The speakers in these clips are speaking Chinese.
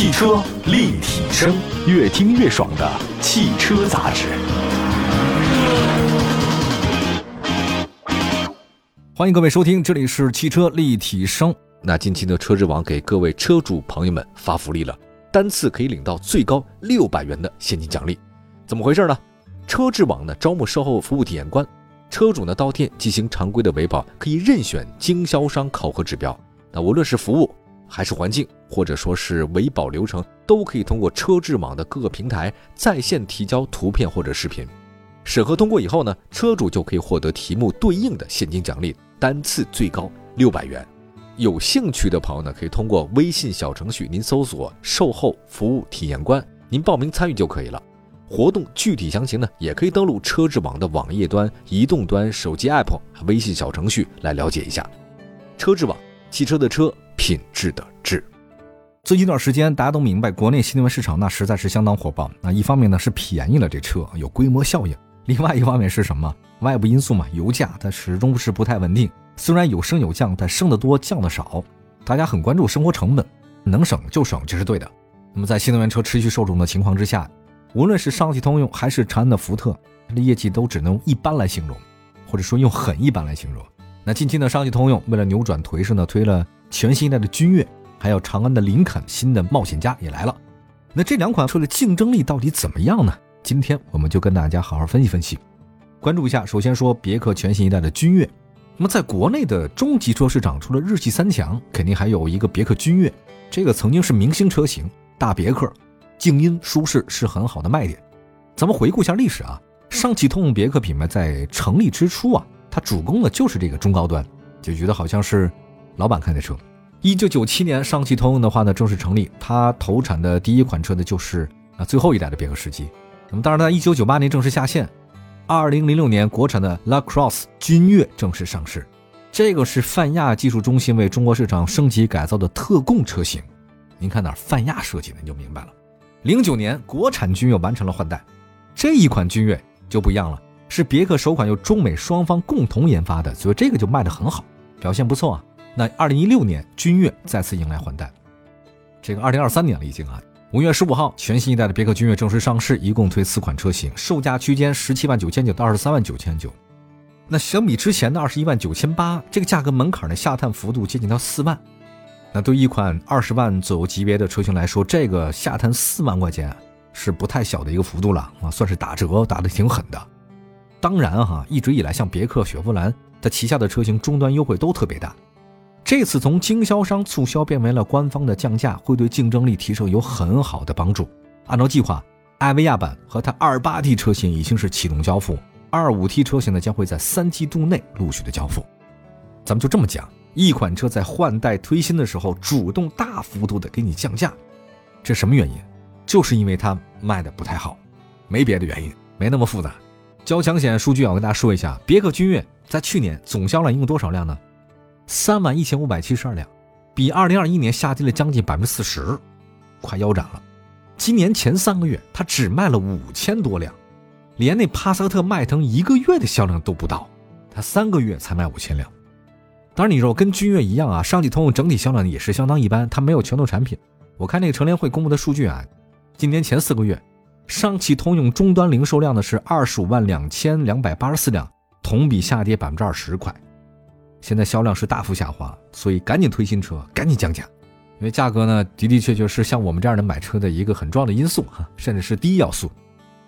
汽车立体声，越听越爽的汽车杂志。欢迎各位收听，这里是汽车立体声。那近期呢，车之网给各位车主朋友们发福利了，单次可以领到最高六百元的现金奖励。怎么回事呢？车之网呢招募售后服务体验官，车主呢到店进行常规的维保，可以任选经销商考核指标。那无论是服务还是环境，或者说是维保流程，都可以通过车质网的各个平台在线提交图片或者视频。审核通过以后呢，车主就可以获得题目对应的现金奖励。单次最高六百元，有兴趣的朋友呢，可以通过微信小程序，您搜索“售后服务体验官”，您报名参与就可以了。活动具体详情呢，也可以登录车之网的网页端、移动端、手机 app、微信小程序来了解一下。车之网，汽车的车，品质的质。最近一段时间，大家都明白，国内新能源市场那实在是相当火爆。那一方面呢是便宜了，这车有规模效应；另外一方面是什么？外部因素嘛，油价它始终是不太稳定，虽然有升有降，但升得多降得少。大家很关注生活成本，能省就省，这是对的。那么在新能源车持续受众的情况之下，无论是上汽通用还是长安的福特，它的业绩都只能用一般来形容，或者说用很一般来形容。那近期呢，上汽通用为了扭转颓势呢，推了全新一代的君越，还有长安的林肯新的冒险家也来了。那这两款车的竞争力到底怎么样呢？今天我们就跟大家好好分析分析。关注一下，首先说别克全新一代的君越。那么在国内的中级车市场，除了日系三强，肯定还有一个别克君越。这个曾经是明星车型，大别克，静音舒适是很好的卖点。咱们回顾一下历史啊，上汽通用别克品牌在成立之初啊，它主攻的就是这个中高端，就觉得好像是老板开的车。一九九七年，上汽通用的话呢正式成立，它投产的第一款车呢就是啊最后一代的别克世纪。那么当然呢，一九九八年正式下线。二零零六年，国产的 La Crosse 君越正式上市，这个是泛亚技术中心为中国市场升级改造的特供车型。您看哪泛亚设计的，你就明白了。零九年，国产君越完成了换代，这一款君越就不一样了，是别克首款由中美双方共同研发的，所以这个就卖得很好，表现不错啊。那二零一六年，君越再次迎来换代，这个二零二三年了已经啊。五月十五号，全新一代的别克君越正式上市，一共推四款车型，售价区间十七万九千九到二十三万九千九。那相比之前的二十一万九千八，这个价格门槛呢下探幅度接近到四万。那对一款二十万左右级别的车型来说，这个下探四万块钱是不太小的一个幅度了啊，算是打折打的挺狠的。当然哈，一直以来像别克、雪佛兰它旗下的车型终端优惠都特别大。这次从经销商促销变为了官方的降价，会对竞争力提升有很好的帮助。按照计划，艾维亚版和它二八 T 车型已经是启动交付，二五 T 车型呢将会在三季度内陆续的交付。咱们就这么讲，一款车在换代推新的时候，主动大幅度的给你降价，这什么原因？就是因为它卖的不太好，没别的原因，没那么复杂。交强险数据我跟大家说一下，别克君越在去年总销量一共多少辆呢？三万一千五百七十二辆，比二零二一年下跌了将近百分之四十，快腰斩了。今年前三个月，它只卖了五千多辆，连那帕萨特、迈腾一个月的销量都不到，它三个月才卖五千辆。当然，你说跟君越一样啊，上汽通用整体销量也是相当一般，它没有拳头产品。我看那个乘联会公布的数据啊，今年前四个月，上汽通用终端零售量呢是二十五万两千两百八十四辆，同比下跌百分之二十，快。现在销量是大幅下滑，所以赶紧推新车，赶紧降价，因为价格呢的的确确是像我们这样的买车的一个很重要的因素哈，甚至是第一要素。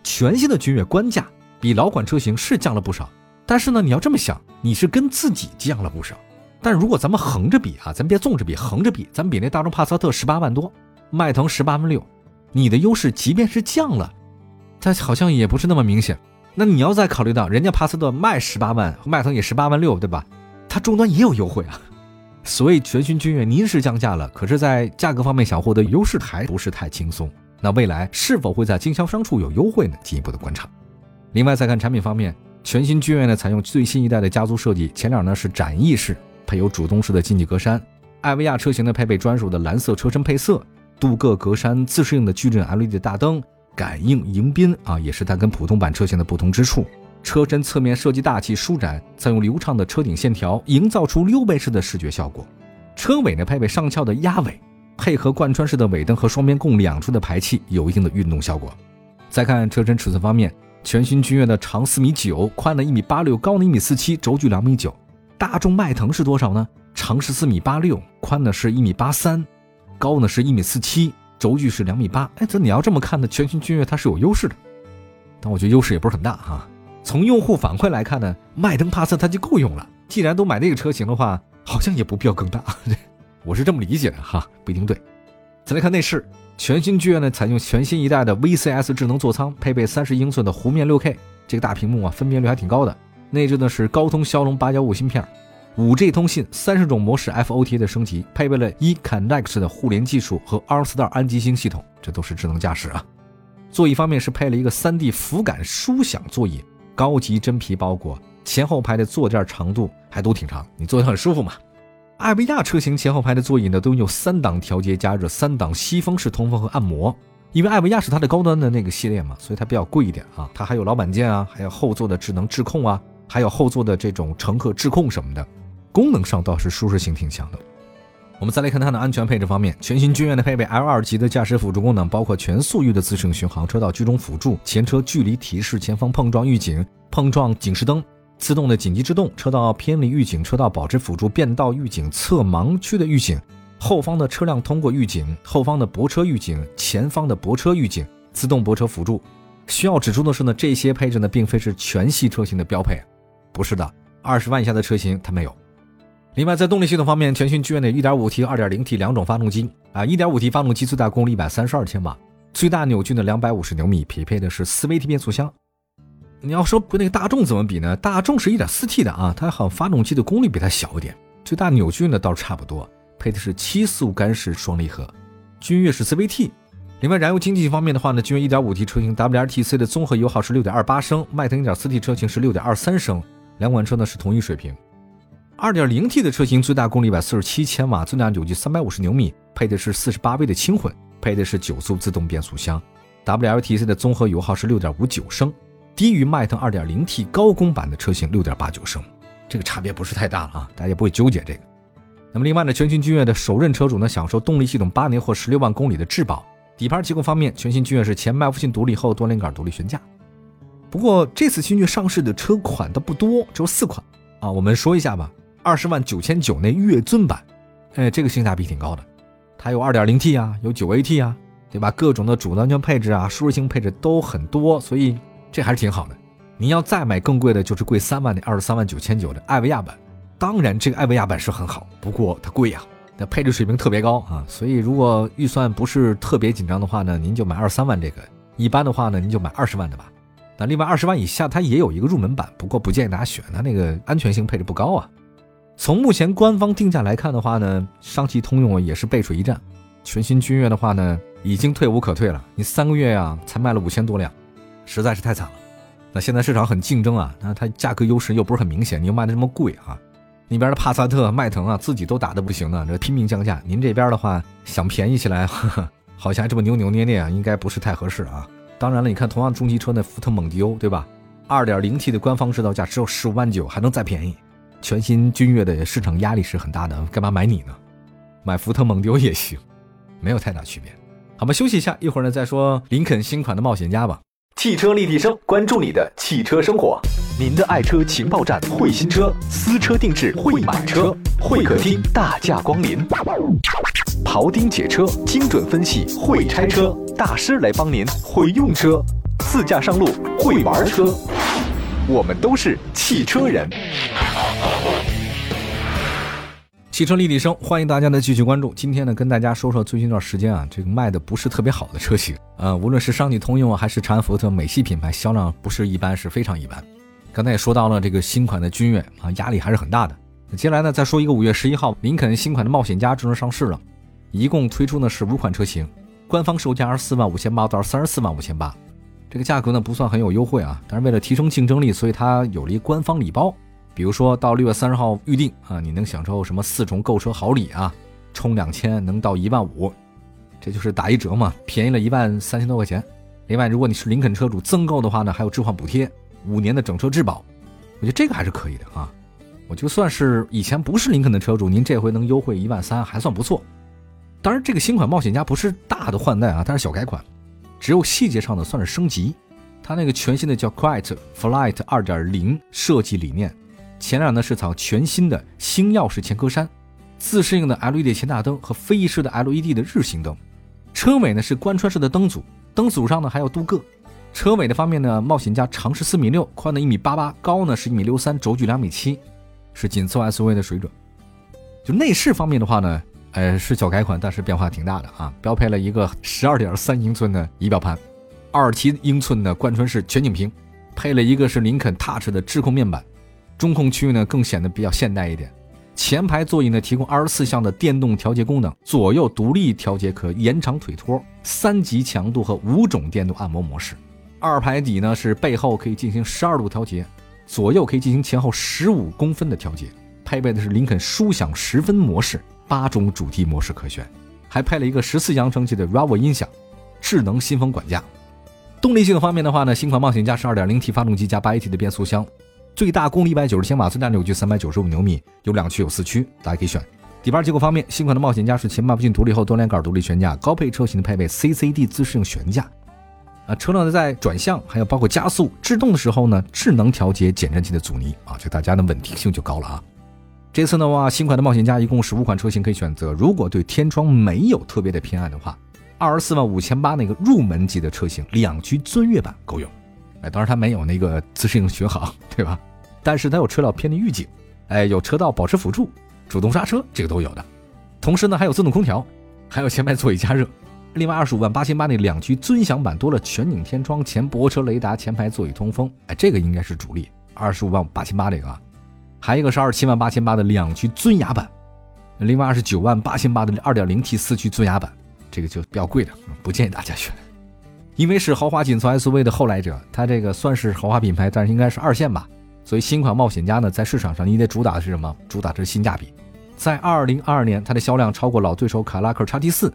全新的君越官价比老款车型是降了不少，但是呢，你要这么想，你是跟自己降了不少。但如果咱们横着比啊，咱别纵着比，横着比，咱比那大众帕萨特十八万多，迈腾十八万六，你的优势即便是降了，它好像也不是那么明显。那你要再考虑到人家帕萨特卖十八万，迈腾也十八万六，对吧？它终端也有优惠啊，所以全新君越您是降价了，可是，在价格方面想获得优势还不是太轻松。那未来是否会在经销商处有优惠呢？进一步的观察。另外再看产品方面，全新君越呢采用最新一代的家族设计，前脸呢是展翼式，配有主动式的进气格栅；艾维亚车型呢配备专属的蓝色车身配色，镀铬格栅，自适应的矩阵 LED 大灯，感应迎宾啊，也是它跟普通版车型的不同之处。车身侧面设计大气舒展，采用流畅的车顶线条，营造出溜背式的视觉效果。车尾呢配备上翘的鸭尾，配合贯穿式的尾灯和双边共两出的排气，有一定的运动效果。再看车身尺寸方面，全新君越的长四米九，宽呢一米八六，高呢一米四七，轴距两米九。大众迈腾是多少呢？长十四米八六，宽呢是一米八三，高呢是一米四七，轴距是两米八。哎，这你要这么看呢，全新君越它是有优势的，但我觉得优势也不是很大哈。从用户反馈来看呢，迈腾帕萨它就够用了。既然都买那个车型的话，好像也不必要更大。我是这么理解的哈，不一定对。再来看内饰，全新剧院呢采用全新一代的 VCS 智能座舱，配备三十英寸的弧面六 K 这个大屏幕啊，分辨率还挺高的。内置呢是高通骁龙八幺五芯片，五 G 通信，三十种模式 FOTA 的升级，配备了 eConnect 的互联技术和 R-Star 安吉星系统，这都是智能驾驶啊。座椅方面是配了一个 3D 扶感舒享座椅，高级真皮包裹，前后排的坐垫长度还都挺长，你坐得很舒服嘛。艾维亚车型前后排的座椅呢都有三档调节加热、三档吸风式通风和按摩，因为艾维亚是它的高端的那个系列嘛，所以它比较贵一点啊。它还有老板键啊，还有后座的智能智控啊。还有后座的这种乘客智控什么的，功能上倒是舒适性挺强的。我们再来看它的安全配置方面，全新君越的配备 L 二级的驾驶辅助功能，包括全速域的自适应巡航、车道居中辅助、前车距离提示、前方碰撞预警、碰撞警示灯、自动的紧急制动、车道偏离预警、车道保持辅助、变道预警、侧盲区的预警、后方的车辆通过预警、后方的泊车预警、前方的泊车预警、自动泊车辅助。需要指出的是呢，这些配置呢，并非是全系车型的标配。不是的，二十万以下的车型它没有。另外，在动力系统方面，全新君越的 1.5T、2.0T 两种发动机啊，1.5T 发动机最大功率132千瓦，最大扭矩呢250牛米，匹配的是 4AT 变速箱。你要说跟那个大众怎么比呢？大众是一点四 T 的啊，它好像发动机的功率比它小一点，最大扭矩呢倒是差不多，配的是七速干式双离合。君越是 CVT。另外，燃油经济方面的话呢，君越 1.5T 车型 WRTC 的综合油耗是6.28升，迈腾 1.4T 车型是6.23升。两款车呢是同一水平，2.0T 的车型最大功率147千瓦，最大扭矩350牛米，配的是48 V 的轻混，配的是九速自动变速箱，WLTC 的综合油耗是6.59升，低于迈腾 2.0T 高功版的车型6.89升，这个差别不是太大了啊，大家也不会纠结这个。那么另外呢，全新君越的首任车主呢享受动力系统八年或十六万公里的质保，底盘结构方面，全新君越是前麦弗逊独立后多连杆独立悬架。不过这次新锐上市的车款都不多，只有四款啊。我们说一下吧，二十万九千九那月尊版，哎，这个性价比挺高的，它有二点零 T 啊，有九 AT 啊，对吧？各种的主动安全配置啊，舒适性配置都很多，所以这还是挺好的。您要再买更贵的，就是贵三万的二十三万九千九的艾维亚版。当然，这个艾维亚版是很好，不过它贵呀，那配置水平特别高啊。所以如果预算不是特别紧张的话呢，您就买二十三万这个；一般的话呢，您就买二十万的吧。那另外二十万以下，它也有一个入门版，不过不建议大家选，它那个安全性配置不高啊。从目前官方定价来看的话呢，上汽通用也是背水一战。全新君越的话呢，已经退无可退了。你三个月呀，才卖了五千多辆，实在是太惨了。那现在市场很竞争啊，那它价格优势又不是很明显，你又卖的这么贵啊。那边的帕萨特、迈腾啊，自己都打的不行了，这拼命降价。您这边的话，想便宜起来，好像还这么扭扭捏捏啊，应该不是太合适啊。当然了，你看同样中级车那福特蒙迪欧，对吧？二点零 T 的官方指导价只有十五万九，还能再便宜。全新君越的市场压力是很大的，干嘛买你呢？买福特蒙迪欧也行，没有太大区别。好吧，休息一下，一会儿呢再说林肯新款的冒险家吧。汽车立体声，关注你的汽车生活，您的爱车情报站，会新车，私车定制，会买车，会客厅大驾光临。庖丁解车，精准分析；会拆车大师来帮您；会用车，自驾上路；会玩车，我们都是汽车人。汽车立体声，欢迎大家的继续关注。今天呢，跟大家说说最近一段时间啊，这个卖的不是特别好的车型啊，无论是上汽通用啊，还是长安福特、美系品牌，销量不是一般，是非常一般。刚才也说到了这个新款的君越啊，压力还是很大的。接下来呢，再说一个五月十一号，林肯新款的冒险家正式上市了。一共推出呢是五款车型，官方售价二十四万五千八到三十四万五千八，这个价格呢不算很有优惠啊，但是为了提升竞争力，所以它有了一官方礼包，比如说到六月三十号预定啊，你能享受什么四重购车好礼啊，充两千能到一万五，这就是打一折嘛，便宜了一万三千多块钱。另外，如果你是林肯车主增购的话呢，还有置换补贴，五年的整车质保，我觉得这个还是可以的啊。我就算是以前不是林肯的车主，您这回能优惠一万三还算不错。当然，这个新款冒险家不是大的换代啊，它是小改款，只有细节上的算是升级。它那个全新的叫 Quiet Flight 2.0设计理念，前脸呢是采全新的星耀式前格栅，自适应的 LED 前大灯和飞翼式的 LED 的日行灯，车尾呢是贯穿式的灯组，灯组上呢还有镀铬。车尾的方面呢，冒险家长是四米六，宽的一米八八，高呢是一米六三，轴距两米七，是紧凑 SUV 的水准。就内饰方面的话呢。呃，是小改款，但是变化挺大的啊！标配了一个十二点三英寸的仪表盘，二七英寸的贯穿式全景屏，配了一个是林肯 Touch 的智控面板，中控区域呢更显得比较现代一点。前排座椅呢提供二十四项的电动调节功能，左右独立调节，可延长腿托，三级强度和五种电动按摩模式。二排底呢是背后可以进行十二度调节，左右可以进行前后十五公分的调节，配备的是林肯舒享十分模式。八种主题模式可选，还配了一个十四扬声器的 Ravo 音响，智能新风管家。动力系统方面的话呢，新款冒险家是 2.0T 发动机加 8AT 的变速箱，最大功率190千瓦，最大扭矩395牛米，有两驱有四驱，大家可以选。底盘结构方面，新款的冒险家是前麦弗逊独立后多连杆独立悬架，高配车型的配备 CCD 自适应悬架。啊，车辆呢在转向还有包括加速、制动的时候呢，智能调节减震器的阻尼啊，就大家的稳定性就高了啊。这次的话，新款的冒险家一共十五款车型可以选择。如果对天窗没有特别的偏爱的话，二十四万五千八那个入门级的车型两驱尊越版够用。哎，当然它没有那个自适应巡航，对吧？但是它有车道偏离预警，哎，有车道保持辅助、主动刹车，这个都有的。同时呢，还有自动空调，还有前排座椅加热。另外，二十五万八千八那两驱尊享版多了全景天窗、前泊车雷达、前排座椅通风，哎，这个应该是主力。二十五万八千八这个啊。还有一个是二十七万八千八的两驱尊雅版，另外二十九万八千八的二点零 T 四驱尊雅版，这个就比较贵的，不建议大家选。因为是豪华紧凑 SUV 的后来者，它这个算是豪华品牌，但是应该是二线吧。所以新款冒险家呢，在市场上你得主打的是什么？主打的是性价比。在二零二二年，它的销量超过老对手凯迪拉克 XT 四，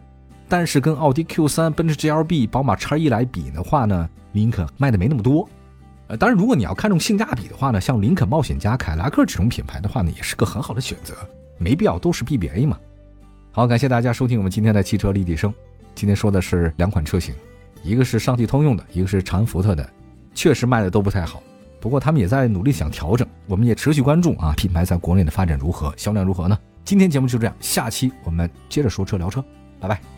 但是跟奥迪 Q 三、奔驰 GLB、宝马 X 一来比的话呢，林肯卖的没那么多。呃，当然，如果你要看重性价比的话呢，像林肯冒险家、凯迪拉克这种品牌的话呢，也是个很好的选择，没必要都是 BBA 嘛。好，感谢大家收听我们今天的汽车立体声。今天说的是两款车型，一个是上汽通用的，一个是长安福特的，确实卖的都不太好。不过他们也在努力想调整，我们也持续关注啊，品牌在国内的发展如何，销量如何呢？今天节目就这样，下期我们接着说车聊车，拜拜。